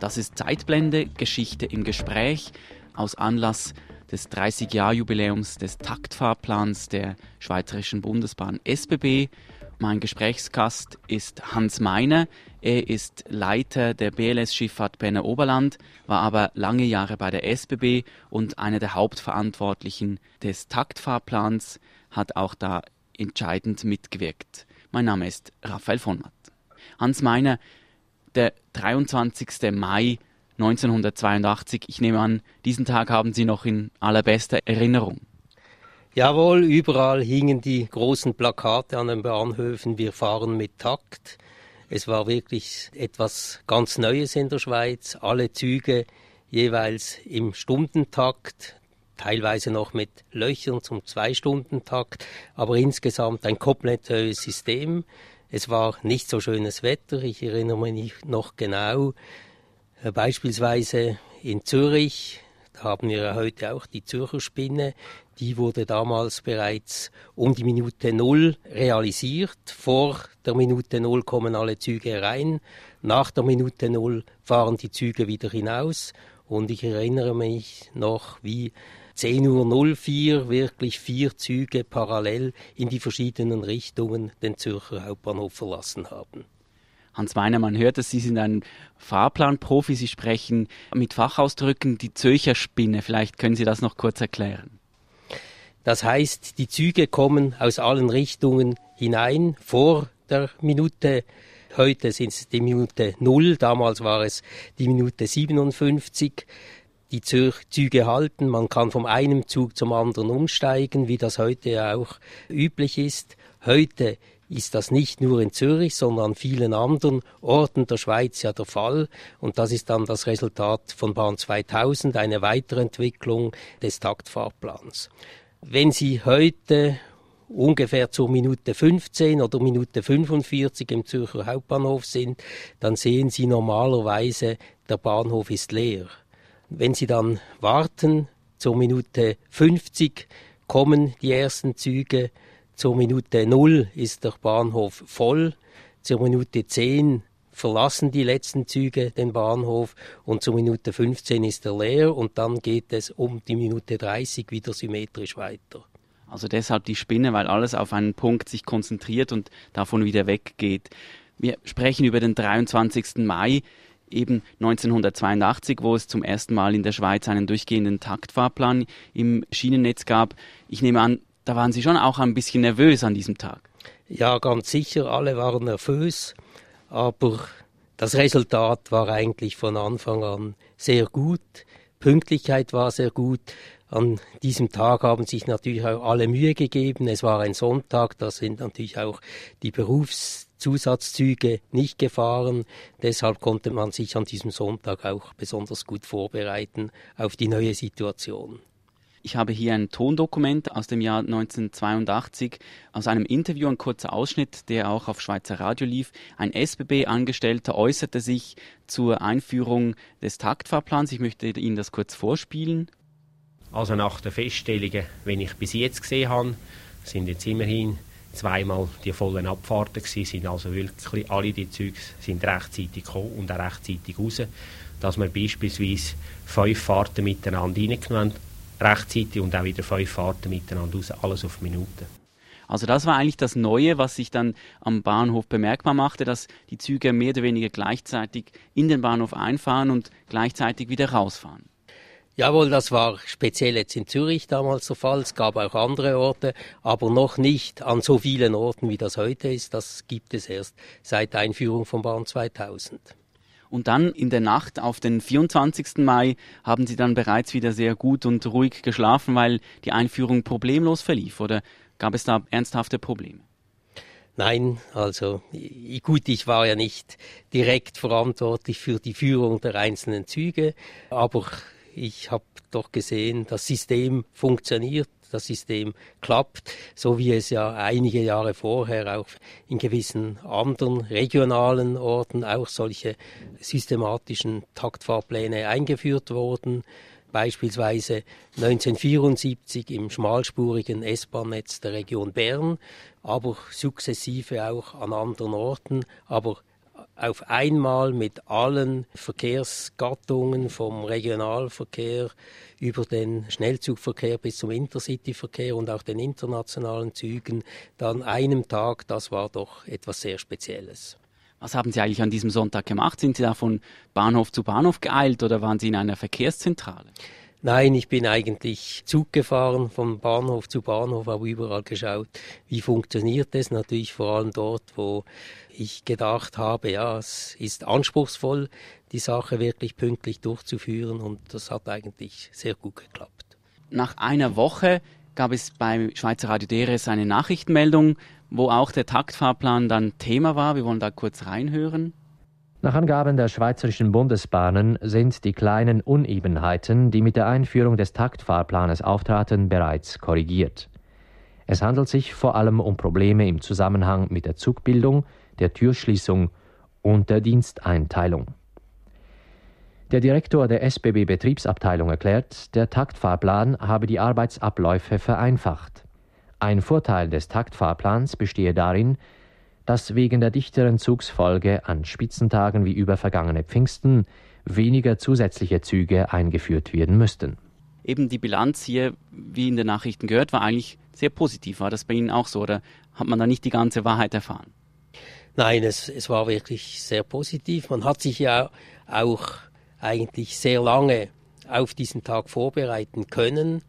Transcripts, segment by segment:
Das ist Zeitblende, Geschichte im Gespräch aus Anlass des 30-Jahr-Jubiläums des Taktfahrplans der Schweizerischen Bundesbahn SBB. Mein Gesprächsgast ist Hans Meiner. Er ist Leiter der BLS-Schifffahrt Berner Oberland, war aber lange Jahre bei der SBB und einer der Hauptverantwortlichen des Taktfahrplans, hat auch da entscheidend mitgewirkt. Mein Name ist Raphael von Matt. Hans Meiner, der 23. Mai 1982. Ich nehme an, diesen Tag haben Sie noch in allerbester Erinnerung. Jawohl, überall hingen die großen Plakate an den Bahnhöfen, wir fahren mit Takt. Es war wirklich etwas ganz Neues in der Schweiz. Alle Züge jeweils im Stundentakt, teilweise noch mit Löchern zum Zwei-Stunden-Takt, aber insgesamt ein komplett neues System. Es war nicht so schönes Wetter, ich erinnere mich noch genau. Äh, beispielsweise in Zürich, da haben wir heute auch die Zürcher Spinne, die wurde damals bereits um die Minute Null realisiert. Vor der Minute Null kommen alle Züge rein, nach der Minute Null fahren die Züge wieder hinaus. Und ich erinnere mich noch, wie 10.04 Uhr wirklich vier Züge parallel in die verschiedenen Richtungen den Zürcher Hauptbahnhof verlassen haben. Hans Meiner, man hört es, Sie sind ein Fahrplanprofi, Sie sprechen mit Fachausdrücken die Zürcher Spinne. Vielleicht können Sie das noch kurz erklären. Das heißt, die Züge kommen aus allen Richtungen hinein vor der Minute. Heute sind es die Minute 0, damals war es die Minute 57 die Züge halten. Man kann vom einen Zug zum anderen umsteigen, wie das heute auch üblich ist. Heute ist das nicht nur in Zürich, sondern an vielen anderen Orten der Schweiz ja der Fall. Und das ist dann das Resultat von Bahn 2000, eine Weiterentwicklung des Taktfahrplans. Wenn Sie heute ungefähr zur Minute 15 oder Minute 45 im Zürcher Hauptbahnhof sind, dann sehen Sie normalerweise, der Bahnhof ist leer. Wenn Sie dann warten, zur Minute 50 kommen die ersten Züge, zur Minute 0 ist der Bahnhof voll, zur Minute 10 verlassen die letzten Züge den Bahnhof und zur Minute 15 ist er leer und dann geht es um die Minute 30 wieder symmetrisch weiter. Also deshalb die Spinne, weil alles auf einen Punkt sich konzentriert und davon wieder weggeht. Wir sprechen über den 23. Mai eben 1982, wo es zum ersten Mal in der Schweiz einen durchgehenden Taktfahrplan im Schienennetz gab. Ich nehme an, da waren Sie schon auch ein bisschen nervös an diesem Tag. Ja, ganz sicher, alle waren nervös, aber das Resultat war eigentlich von Anfang an sehr gut. Pünktlichkeit war sehr gut. An diesem Tag haben sich natürlich auch alle Mühe gegeben. Es war ein Sonntag, da sind natürlich auch die Berufs Zusatzzüge nicht gefahren. Deshalb konnte man sich an diesem Sonntag auch besonders gut vorbereiten auf die neue Situation. Ich habe hier ein Tondokument aus dem Jahr 1982 aus einem Interview, ein kurzer Ausschnitt, der auch auf Schweizer Radio lief. Ein SBB-Angestellter äußerte sich zur Einführung des Taktfahrplans. Ich möchte Ihnen das kurz vorspielen. Also nach den Feststellungen, wenn ich bis jetzt gesehen habe, sind jetzt immerhin zweimal die vollen Abfahrten gewesen, sind also wirklich alle die Züge sind rechtzeitig gekommen und auch rechtzeitig raus, dass wir beispielsweise fünf Fahrten miteinander reingenommen rechtzeitig und auch wieder fünf Fahrten miteinander raus, alles auf Minuten. Also das war eigentlich das Neue, was sich dann am Bahnhof bemerkbar machte, dass die Züge mehr oder weniger gleichzeitig in den Bahnhof einfahren und gleichzeitig wieder rausfahren. Jawohl, das war speziell jetzt in Zürich damals der Fall. Es gab auch andere Orte, aber noch nicht an so vielen Orten, wie das heute ist. Das gibt es erst seit der Einführung von Bahn 2000. Und dann in der Nacht auf den 24. Mai haben Sie dann bereits wieder sehr gut und ruhig geschlafen, weil die Einführung problemlos verlief. Oder gab es da ernsthafte Probleme? Nein, also gut, ich war ja nicht direkt verantwortlich für die Führung der einzelnen Züge, aber ich habe doch gesehen, das System funktioniert, das System klappt, so wie es ja einige Jahre vorher auch in gewissen anderen regionalen Orten auch solche systematischen Taktfahrpläne eingeführt wurden. Beispielsweise 1974 im schmalspurigen S-Bahn-Netz der Region Bern, aber sukzessive auch an anderen Orten, aber auf einmal mit allen Verkehrsgattungen vom Regionalverkehr über den Schnellzugverkehr bis zum Intercityverkehr und auch den internationalen Zügen dann einem Tag, das war doch etwas sehr Spezielles. Was haben Sie eigentlich an diesem Sonntag gemacht? Sind Sie da von Bahnhof zu Bahnhof geeilt oder waren Sie in einer Verkehrszentrale? Nein, ich bin eigentlich Zug gefahren, von Bahnhof zu Bahnhof, habe überall geschaut, wie funktioniert es. Natürlich vor allem dort, wo ich gedacht habe, ja, es ist anspruchsvoll, die Sache wirklich pünktlich durchzuführen und das hat eigentlich sehr gut geklappt. Nach einer Woche gab es beim Schweizer Radio DRS eine Nachrichtenmeldung, wo auch der Taktfahrplan dann Thema war. Wir wollen da kurz reinhören. Nach Angaben der Schweizerischen Bundesbahnen sind die kleinen Unebenheiten, die mit der Einführung des Taktfahrplanes auftraten, bereits korrigiert. Es handelt sich vor allem um Probleme im Zusammenhang mit der Zugbildung, der Türschließung und der Diensteinteilung. Der Direktor der SBB Betriebsabteilung erklärt, der Taktfahrplan habe die Arbeitsabläufe vereinfacht. Ein Vorteil des Taktfahrplans bestehe darin, dass wegen der dichteren Zugsfolge an Spitzentagen wie über vergangene Pfingsten weniger zusätzliche Züge eingeführt werden müssten. Eben die Bilanz hier, wie in den Nachrichten gehört, war eigentlich sehr positiv. War das bei Ihnen auch so oder hat man da nicht die ganze Wahrheit erfahren? Nein, es, es war wirklich sehr positiv. Man hat sich ja auch eigentlich sehr lange auf diesen Tag vorbereiten können.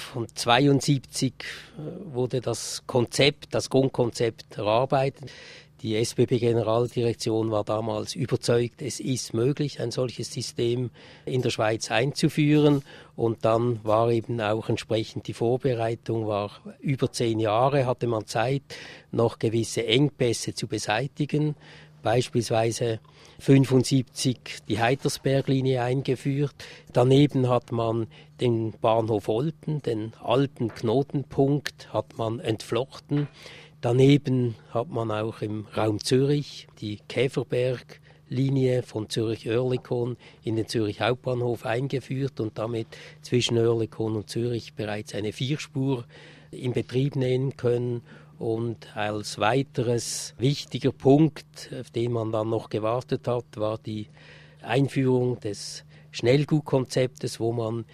Von 72 äh, wurde das Konzept, das Grundkonzept erarbeitet. Die SBB-Generaldirektion war damals überzeugt, es ist möglich, ein solches System in der Schweiz einzuführen. Und dann war eben auch entsprechend die Vorbereitung, war über zehn Jahre hatte man Zeit, noch gewisse Engpässe zu beseitigen. Beispielsweise 75 die Heitersberglinie eingeführt. Daneben hat man den Bahnhof Olten, den alten Knotenpunkt, hat man entflochten. Daneben hat man auch im Raum Zürich die Käferberglinie von Zürich-Oerlikon in den Zürich Hauptbahnhof eingeführt und damit zwischen Oerlikon und Zürich bereits eine Vierspur in Betrieb nehmen können und als weiteres wichtiger Punkt, auf den man dann noch gewartet hat, war die Einführung des Schnellgutkonzeptes, wo man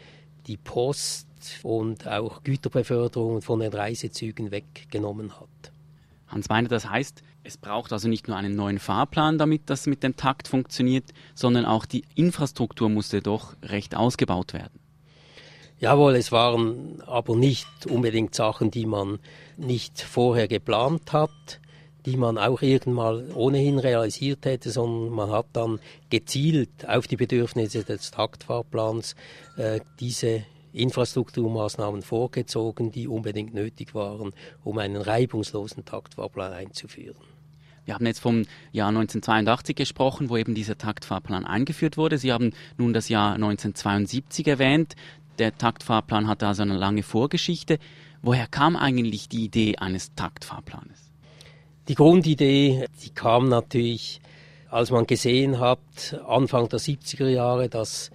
die Post und auch Güterbeförderung von den Reisezügen weggenommen hat. Hans Weiner, das heißt, es braucht also nicht nur einen neuen Fahrplan, damit das mit dem Takt funktioniert, sondern auch die Infrastruktur musste doch recht ausgebaut werden. Jawohl, es waren aber nicht unbedingt Sachen, die man nicht vorher geplant hat, die man auch irgendwann ohnehin realisiert hätte, sondern man hat dann gezielt auf die Bedürfnisse des Taktfahrplans äh, diese Infrastrukturmaßnahmen vorgezogen, die unbedingt nötig waren, um einen reibungslosen Taktfahrplan einzuführen. Wir haben jetzt vom Jahr 1982 gesprochen, wo eben dieser Taktfahrplan eingeführt wurde. Sie haben nun das Jahr 1972 erwähnt. Der Taktfahrplan hatte also eine lange Vorgeschichte. Woher kam eigentlich die Idee eines Taktfahrplanes? Die Grundidee, die kam natürlich, als man gesehen hat, Anfang der 70er Jahre, dass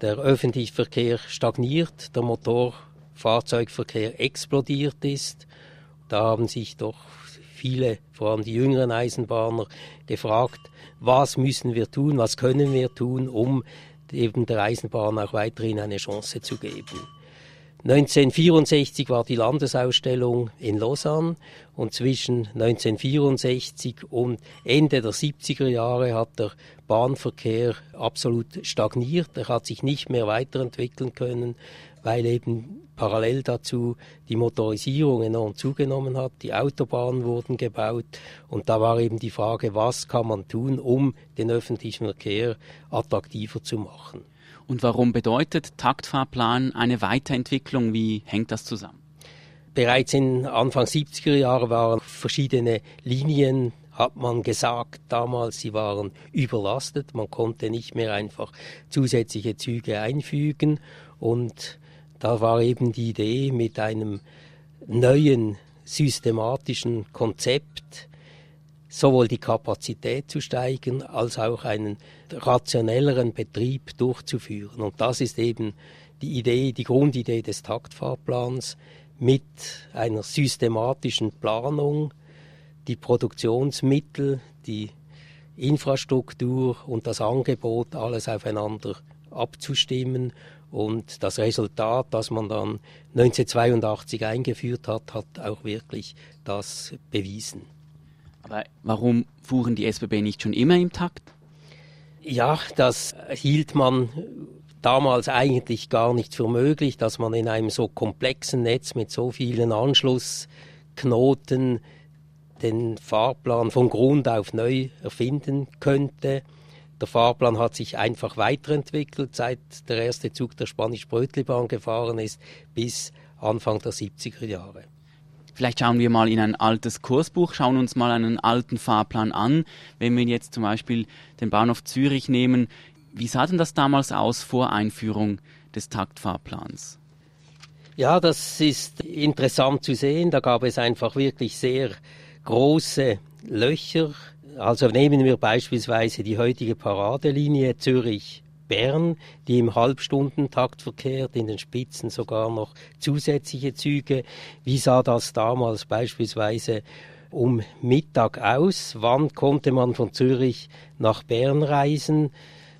der öffentliche Verkehr stagniert, der Motorfahrzeugverkehr explodiert ist. Da haben sich doch viele, vor allem die jüngeren Eisenbahner, gefragt, was müssen wir tun, was können wir tun, um eben der Eisenbahn auch weiterhin eine Chance zu geben. 1964 war die Landesausstellung in Lausanne und zwischen 1964 und Ende der 70er Jahre hat der Bahnverkehr absolut stagniert. Er hat sich nicht mehr weiterentwickeln können, weil eben parallel dazu die Motorisierung enorm zugenommen hat. Die Autobahnen wurden gebaut und da war eben die Frage, was kann man tun, um den öffentlichen Verkehr attraktiver zu machen. Und warum bedeutet Taktfahrplan eine Weiterentwicklung? Wie hängt das zusammen? Bereits in Anfang 70er Jahre waren verschiedene Linien, hat man gesagt damals, sie waren überlastet. Man konnte nicht mehr einfach zusätzliche Züge einfügen. Und da war eben die Idee mit einem neuen systematischen Konzept, sowohl die Kapazität zu steigern als auch einen rationelleren Betrieb durchzuführen. Und das ist eben die Idee, die Grundidee des Taktfahrplans mit einer systematischen Planung, die Produktionsmittel, die Infrastruktur und das Angebot alles aufeinander abzustimmen. Und das Resultat, das man dann 1982 eingeführt hat, hat auch wirklich das bewiesen. Aber warum fuhren die SBB nicht schon immer im Takt? Ja, das hielt man damals eigentlich gar nicht für möglich, dass man in einem so komplexen Netz mit so vielen Anschlussknoten den Fahrplan von Grund auf neu erfinden könnte. Der Fahrplan hat sich einfach weiterentwickelt, seit der erste Zug der Spanisch-Brötlibahn gefahren ist, bis Anfang der 70er Jahre. Vielleicht schauen wir mal in ein altes Kursbuch, schauen uns mal einen alten Fahrplan an. Wenn wir jetzt zum Beispiel den Bahnhof Zürich nehmen, wie sah denn das damals aus vor Einführung des Taktfahrplans? Ja, das ist interessant zu sehen. Da gab es einfach wirklich sehr große Löcher. Also nehmen wir beispielsweise die heutige Paradelinie Zürich Bern, die im Halbstundentakt verkehrt, in den Spitzen sogar noch zusätzliche Züge. Wie sah das damals beispielsweise um Mittag aus? Wann konnte man von Zürich nach Bern reisen?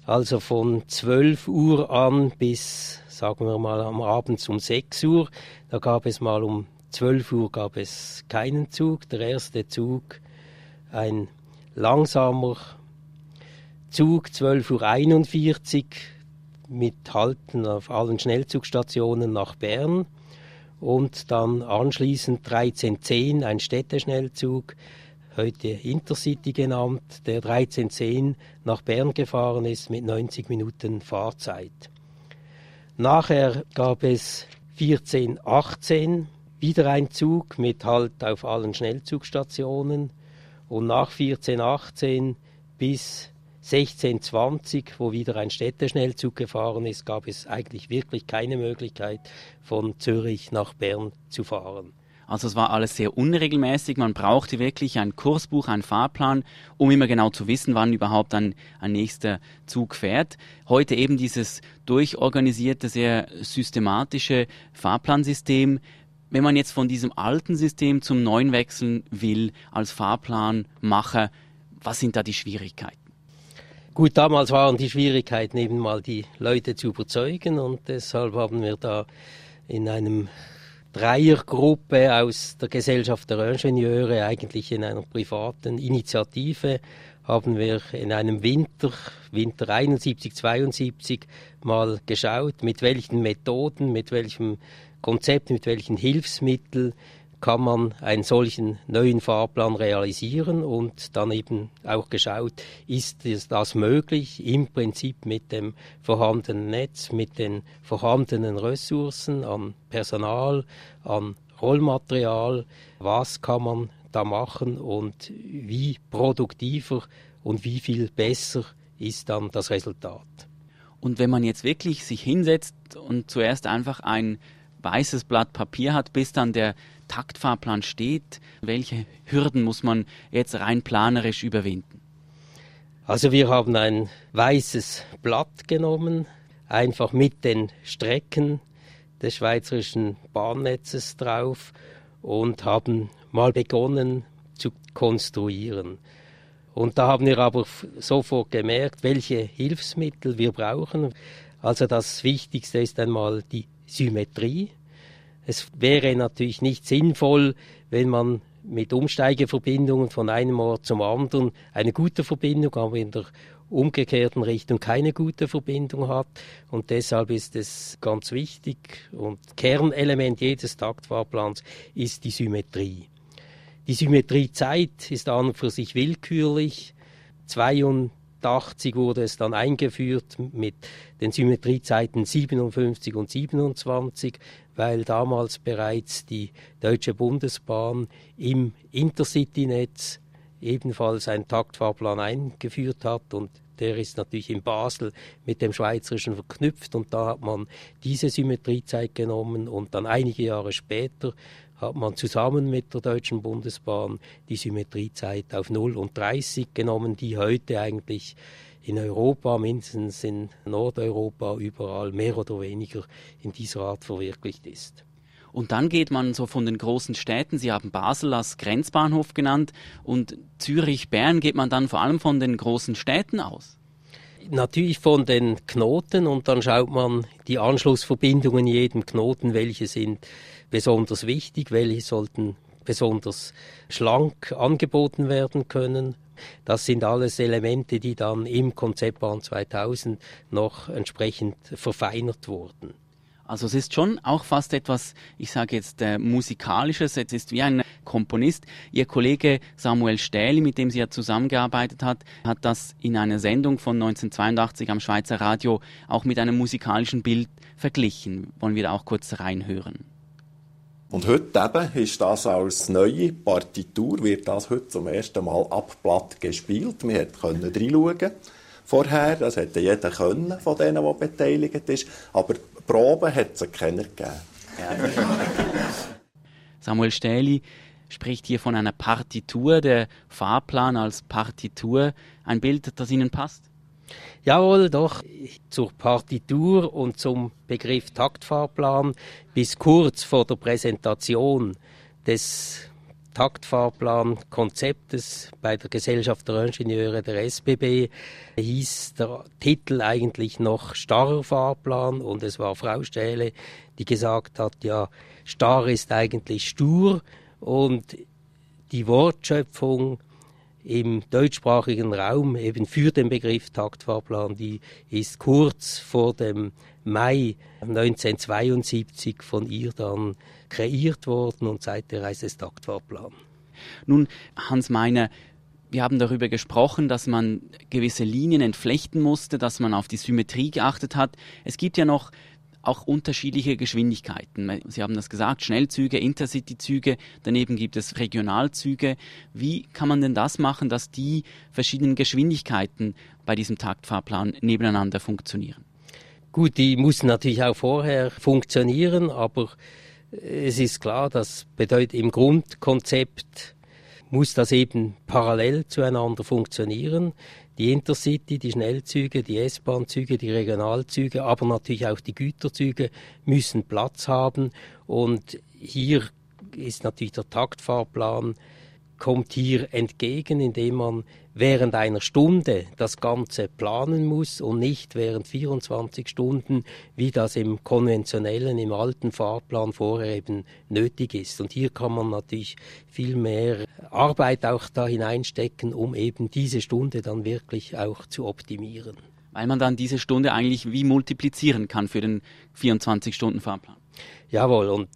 Also von 12 Uhr an bis, sagen wir mal, am Abend um 6 Uhr. Da gab es mal um 12 Uhr gab es keinen Zug. Der erste Zug, ein langsamer Zug, 12.41 Uhr mit Halten auf allen Schnellzugstationen nach Bern und dann anschließend 13.10 ein Städteschnellzug, heute Intercity genannt, der 13.10 nach Bern gefahren ist mit 90 Minuten Fahrzeit. Nachher gab es 14.18 wieder ein Zug mit Halt auf allen Schnellzugstationen und nach 1418 bis 1620, wo wieder ein Städteschnellzug gefahren ist, gab es eigentlich wirklich keine Möglichkeit, von Zürich nach Bern zu fahren. Also es war alles sehr unregelmäßig. Man brauchte wirklich ein Kursbuch, einen Fahrplan, um immer genau zu wissen, wann überhaupt ein, ein nächster Zug fährt. Heute eben dieses durchorganisierte, sehr systematische Fahrplansystem wenn man jetzt von diesem alten System zum neuen wechseln will, als Fahrplanmacher, was sind da die Schwierigkeiten? Gut, damals waren die Schwierigkeiten eben mal die Leute zu überzeugen und deshalb haben wir da in einem Dreiergruppe aus der Gesellschaft der Ingenieure, eigentlich in einer privaten Initiative, haben wir in einem Winter, Winter 71, 72, mal geschaut, mit welchen Methoden, mit welchem Konzept, mit welchen Hilfsmitteln kann man einen solchen neuen Fahrplan realisieren und dann eben auch geschaut, ist das möglich, im Prinzip mit dem vorhandenen Netz, mit den vorhandenen Ressourcen an Personal, an Rollmaterial, was kann man da machen und wie produktiver und wie viel besser ist dann das Resultat. Und wenn man jetzt wirklich sich hinsetzt und zuerst einfach ein weißes Blatt Papier hat, bis dann der Taktfahrplan steht? Welche Hürden muss man jetzt rein planerisch überwinden? Also wir haben ein weißes Blatt genommen, einfach mit den Strecken des schweizerischen Bahnnetzes drauf und haben mal begonnen zu konstruieren. Und da haben wir aber sofort gemerkt, welche Hilfsmittel wir brauchen. Also das Wichtigste ist einmal die Symmetrie. Es wäre natürlich nicht sinnvoll, wenn man mit Umsteigeverbindungen von einem Ort zum anderen eine gute Verbindung, aber in der umgekehrten Richtung keine gute Verbindung hat. Und deshalb ist es ganz wichtig und Kernelement jedes Taktfahrplans ist die Symmetrie. Die Symmetriezeit ist an und für sich willkürlich. 82 1980 wurde es dann eingeführt mit den Symmetriezeiten 57 und 27, weil damals bereits die Deutsche Bundesbahn im Intercity-Netz ebenfalls einen Taktfahrplan eingeführt hat. Und der ist natürlich in Basel mit dem Schweizerischen verknüpft. Und da hat man diese Symmetriezeit genommen und dann einige Jahre später hat man zusammen mit der Deutschen Bundesbahn die Symmetriezeit auf 0 und 30 genommen, die heute eigentlich in Europa, mindestens in Nordeuropa, überall mehr oder weniger in dieser Art verwirklicht ist. Und dann geht man so von den großen Städten, Sie haben Basel als Grenzbahnhof genannt, und Zürich, Bern geht man dann vor allem von den großen Städten aus. Natürlich von den Knoten und dann schaut man die Anschlussverbindungen in jedem Knoten, welche sind besonders wichtig, welche sollten besonders schlank angeboten werden können. Das sind alles Elemente, die dann im Konzeptbahn 2000 noch entsprechend verfeinert wurden. Also es ist schon auch fast etwas, ich sage jetzt äh, musikalisches, es ist wie ein Komponist. Ihr Kollege Samuel Stähli, mit dem sie ja zusammengearbeitet hat, hat das in einer Sendung von 1982 am Schweizer Radio auch mit einem musikalischen Bild verglichen. Wollen wir da auch kurz reinhören. Und heute eben ist das als neue Partitur, wird das heute zum ersten Mal ab Blatt gespielt. Wir konnten reinschauen vorher, das hätte jeder können von denen, der beteiligt ist, aber Proben hat es keiner gegeben. Samuel Stähli spricht hier von einer Partitur, der Fahrplan als Partitur, ein Bild, das Ihnen passt? Jawohl, doch zur Partitur und zum Begriff Taktfahrplan bis kurz vor der Präsentation des Taktfahrplan-Konzeptes bei der Gesellschaft der Ingenieure der SBB hieß der Titel eigentlich noch starrer Fahrplan und es war Frau Stähle, die gesagt hat, ja, starr ist eigentlich stur und die Wortschöpfung im deutschsprachigen Raum eben für den Begriff Taktfahrplan, die ist kurz vor dem Mai 1972 von ihr dann kreiert worden und seither heißt es Taktfahrplan. Nun, Hans Meiner, wir haben darüber gesprochen, dass man gewisse Linien entflechten musste, dass man auf die Symmetrie geachtet hat. Es gibt ja noch auch unterschiedliche Geschwindigkeiten. Sie haben das gesagt, Schnellzüge, Intercity-Züge, daneben gibt es Regionalzüge. Wie kann man denn das machen, dass die verschiedenen Geschwindigkeiten bei diesem Taktfahrplan nebeneinander funktionieren? Gut, die mussten natürlich auch vorher funktionieren, aber es ist klar, das bedeutet im Grundkonzept muss das eben parallel zueinander funktionieren die Intercity, die Schnellzüge, die S-Bahn-Züge, die Regionalzüge, aber natürlich auch die Güterzüge müssen Platz haben. Und hier ist natürlich der Taktfahrplan kommt hier entgegen, indem man während einer Stunde das Ganze planen muss und nicht während 24 Stunden, wie das im konventionellen, im alten Fahrplan vorher eben nötig ist. Und hier kann man natürlich viel mehr Arbeit auch da hineinstecken, um eben diese Stunde dann wirklich auch zu optimieren. Weil man dann diese Stunde eigentlich wie multiplizieren kann für den 24-Stunden-Fahrplan. Jawohl, und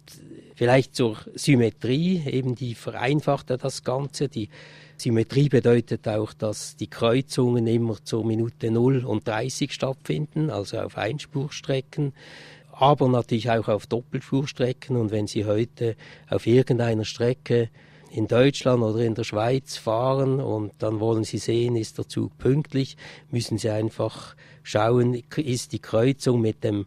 Vielleicht zur Symmetrie, eben die vereinfacht das Ganze. Die Symmetrie bedeutet auch, dass die Kreuzungen immer zur Minute 0 und 30 stattfinden, also auf Einspurstrecken, aber natürlich auch auf Doppelspurstrecken. Und wenn Sie heute auf irgendeiner Strecke in Deutschland oder in der Schweiz fahren und dann wollen Sie sehen, ist der Zug pünktlich, müssen Sie einfach schauen, ist die Kreuzung mit dem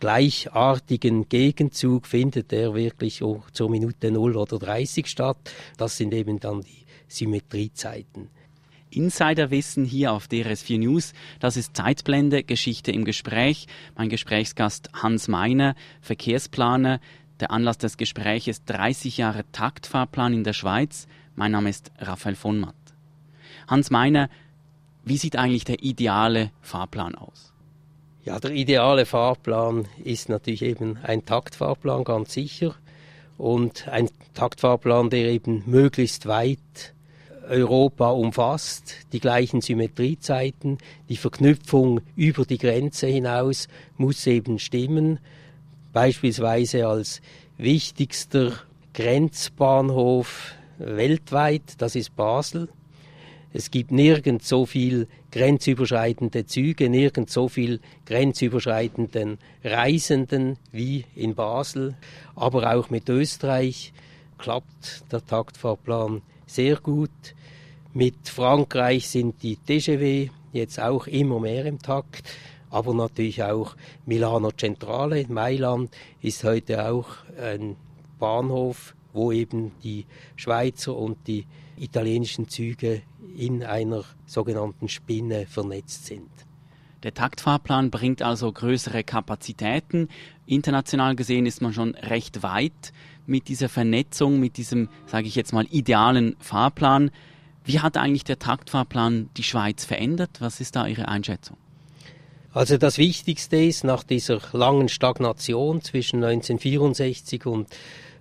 gleichartigen Gegenzug findet er wirklich zur Minute 0 oder 30 statt. Das sind eben dann die Symmetriezeiten. Insiderwissen hier auf DRS4 News. Das ist Zeitblende, Geschichte im Gespräch. Mein Gesprächsgast Hans Meiner, Verkehrsplaner. Der Anlass des Gesprächs ist 30 Jahre Taktfahrplan in der Schweiz. Mein Name ist Raphael von Matt. Hans Meiner, wie sieht eigentlich der ideale Fahrplan aus? Ja, der ideale Fahrplan ist natürlich eben ein Taktfahrplan, ganz sicher. Und ein Taktfahrplan, der eben möglichst weit Europa umfasst, die gleichen Symmetriezeiten, die Verknüpfung über die Grenze hinaus muss eben stimmen. Beispielsweise als wichtigster Grenzbahnhof weltweit, das ist Basel. Es gibt nirgends so viel grenzüberschreitende Züge, nirgends so viel grenzüberschreitenden Reisenden wie in Basel. Aber auch mit Österreich klappt der Taktfahrplan sehr gut. Mit Frankreich sind die TGV jetzt auch immer mehr im Takt. Aber natürlich auch Milano Centrale, Mailand, ist heute auch ein Bahnhof, wo eben die Schweizer und die italienischen Züge in einer sogenannten Spinne vernetzt sind. Der Taktfahrplan bringt also größere Kapazitäten. International gesehen ist man schon recht weit mit dieser Vernetzung, mit diesem, sage ich jetzt mal, idealen Fahrplan. Wie hat eigentlich der Taktfahrplan die Schweiz verändert? Was ist da Ihre Einschätzung? Also das Wichtigste ist, nach dieser langen Stagnation zwischen 1964 und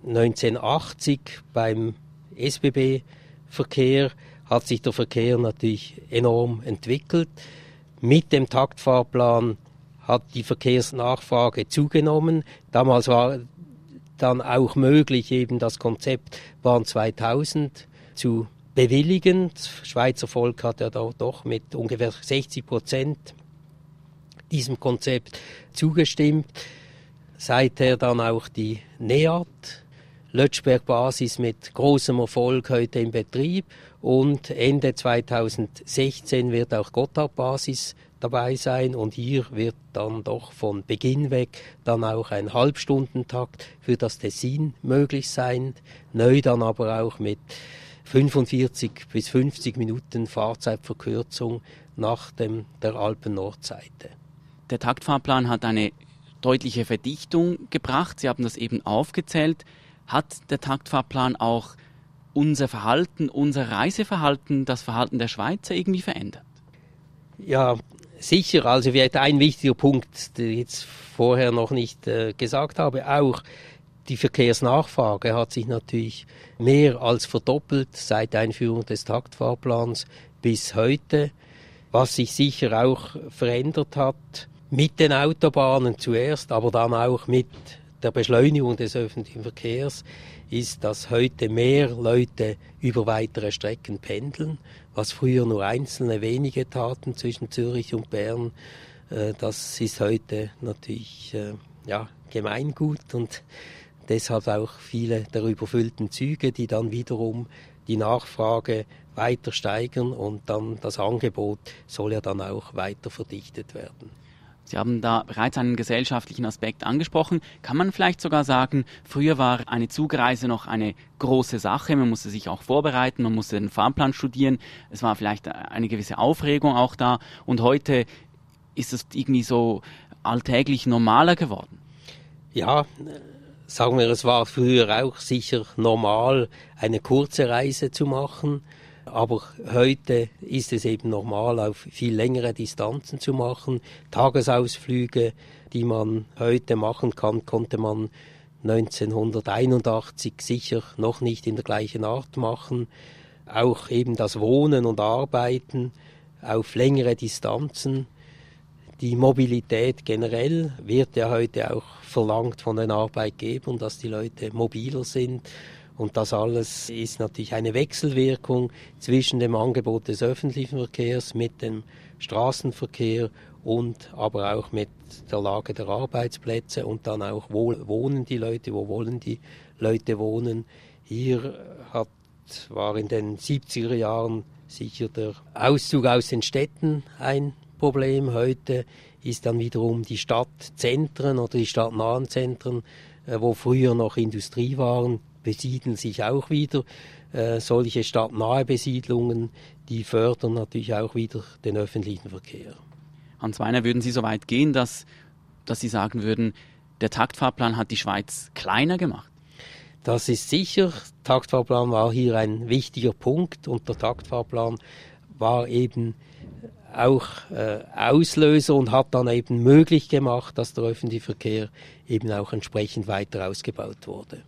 1980 beim SBB-Verkehr hat sich der Verkehr natürlich enorm entwickelt. Mit dem Taktfahrplan hat die Verkehrsnachfrage zugenommen. Damals war dann auch möglich, eben das Konzept Bahn 2000 zu bewilligen. Das Schweizer Volk hat ja da doch mit ungefähr 60 Prozent diesem Konzept zugestimmt. Seither dann auch die NEAT, Lötschberg-Basis mit großem Erfolg heute im Betrieb und Ende 2016 wird auch Gotthard-Basis dabei sein und hier wird dann doch von Beginn weg dann auch ein Halbstundentakt für das Tessin möglich sein, neu dann aber auch mit 45 bis 50 Minuten Fahrzeitverkürzung nach dem, der Alpen-Nordseite. Der Taktfahrplan hat eine deutliche Verdichtung gebracht. Sie haben das eben aufgezählt. Hat der Taktfahrplan auch unser Verhalten, unser Reiseverhalten, das Verhalten der Schweizer irgendwie verändert? Ja, sicher. Also vielleicht ein wichtiger Punkt, den ich jetzt vorher noch nicht äh, gesagt habe, auch die Verkehrsnachfrage hat sich natürlich mehr als verdoppelt seit Einführung des Taktfahrplans bis heute. Was sich sicher auch verändert hat, mit den Autobahnen zuerst, aber dann auch mit der Beschleunigung des öffentlichen Verkehrs, ist, dass heute mehr Leute über weitere Strecken pendeln, was früher nur einzelne wenige taten zwischen Zürich und Bern. Äh, das ist heute natürlich äh, ja, Gemeingut und deshalb auch viele der überfüllten Züge, die dann wiederum die Nachfrage weiter steigern und dann das Angebot soll ja dann auch weiter verdichtet werden. Sie haben da bereits einen gesellschaftlichen Aspekt angesprochen. Kann man vielleicht sogar sagen, früher war eine Zugreise noch eine große Sache. Man musste sich auch vorbereiten, man musste den Fahrplan studieren. Es war vielleicht eine gewisse Aufregung auch da. Und heute ist es irgendwie so alltäglich normaler geworden. Ja, sagen wir, es war früher auch sicher normal, eine kurze Reise zu machen. Aber heute ist es eben normal, auf viel längere Distanzen zu machen. Tagesausflüge, die man heute machen kann, konnte man 1981 sicher noch nicht in der gleichen Art machen. Auch eben das Wohnen und Arbeiten auf längere Distanzen die Mobilität generell wird ja heute auch verlangt von den Arbeitgebern, dass die Leute mobiler sind. Und das alles ist natürlich eine Wechselwirkung zwischen dem Angebot des öffentlichen Verkehrs mit dem Straßenverkehr und aber auch mit der Lage der Arbeitsplätze und dann auch, wo wohnen die Leute, wo wollen die Leute wohnen. Hier hat, war in den 70er Jahren sicher der Auszug aus den Städten ein Problem heute ist dann wiederum die Stadtzentren oder die stadtnahen Zentren, äh, wo früher noch Industrie waren, besiedeln sich auch wieder. Äh, solche stadtnahe Besiedlungen, die fördern natürlich auch wieder den öffentlichen Verkehr. Hans Weiner, würden Sie so weit gehen, dass, dass Sie sagen würden, der Taktfahrplan hat die Schweiz kleiner gemacht? Das ist sicher. Taktfahrplan war hier ein wichtiger Punkt und der Taktfahrplan war eben auch äh, Auslöser und hat dann eben möglich gemacht, dass der öffentliche Verkehr eben auch entsprechend weiter ausgebaut wurde.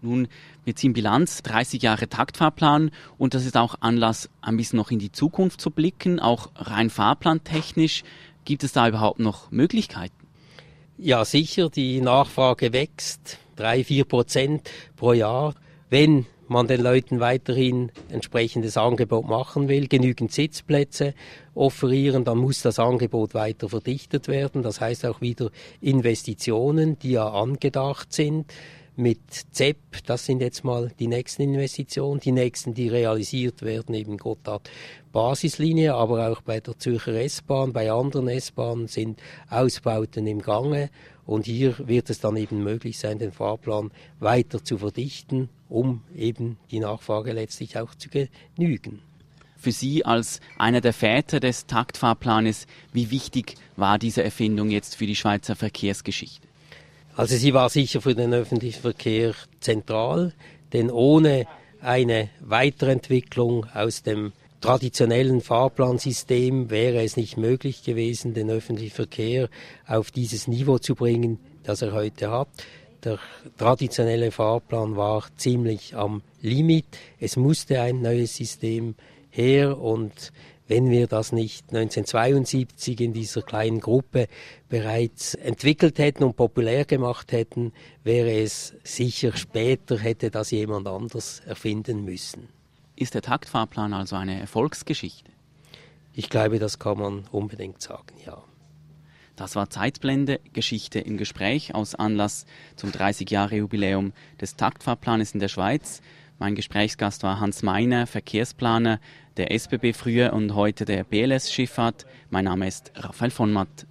Nun, wir ziehen Bilanz, 30 Jahre Taktfahrplan und das ist auch Anlass, ein bisschen noch in die Zukunft zu blicken, auch rein fahrplantechnisch. Gibt es da überhaupt noch Möglichkeiten? Ja, sicher, die Nachfrage wächst, drei, vier Prozent pro Jahr. Wenn man den Leuten weiterhin entsprechendes Angebot machen will, genügend Sitzplätze offerieren, dann muss das Angebot weiter verdichtet werden. Das heißt auch wieder Investitionen, die ja angedacht sind mit ZEP, das sind jetzt mal die nächsten Investitionen, die nächsten, die realisiert werden, eben Gotthard Basislinie, aber auch bei der Zürcher S-Bahn, bei anderen S-Bahnen sind Ausbauten im Gange und hier wird es dann eben möglich sein, den Fahrplan weiter zu verdichten, um eben die Nachfrage letztlich auch zu genügen. für Sie als einer der Väter des Taktfahrplanes, wie wichtig war diese Erfindung jetzt für die Schweizer Verkehrsgeschichte? Also sie war sicher für den öffentlichen Verkehr zentral, denn ohne eine Weiterentwicklung aus dem traditionellen Fahrplansystem wäre es nicht möglich gewesen, den öffentlichen Verkehr auf dieses Niveau zu bringen, das er heute hat. Der traditionelle Fahrplan war ziemlich am Limit. Es musste ein neues System her und wenn wir das nicht 1972 in dieser kleinen Gruppe bereits entwickelt hätten und populär gemacht hätten, wäre es sicher später, hätte das jemand anders erfinden müssen. Ist der Taktfahrplan also eine Erfolgsgeschichte? Ich glaube, das kann man unbedingt sagen, ja. Das war Zeitblende, Geschichte im Gespräch aus Anlass zum 30-Jahre-Jubiläum des Taktfahrplanes in der Schweiz. Mein Gesprächsgast war Hans Meiner, Verkehrsplaner der SBB früher und heute der BLS Schifffahrt. Mein Name ist Raphael von Matt.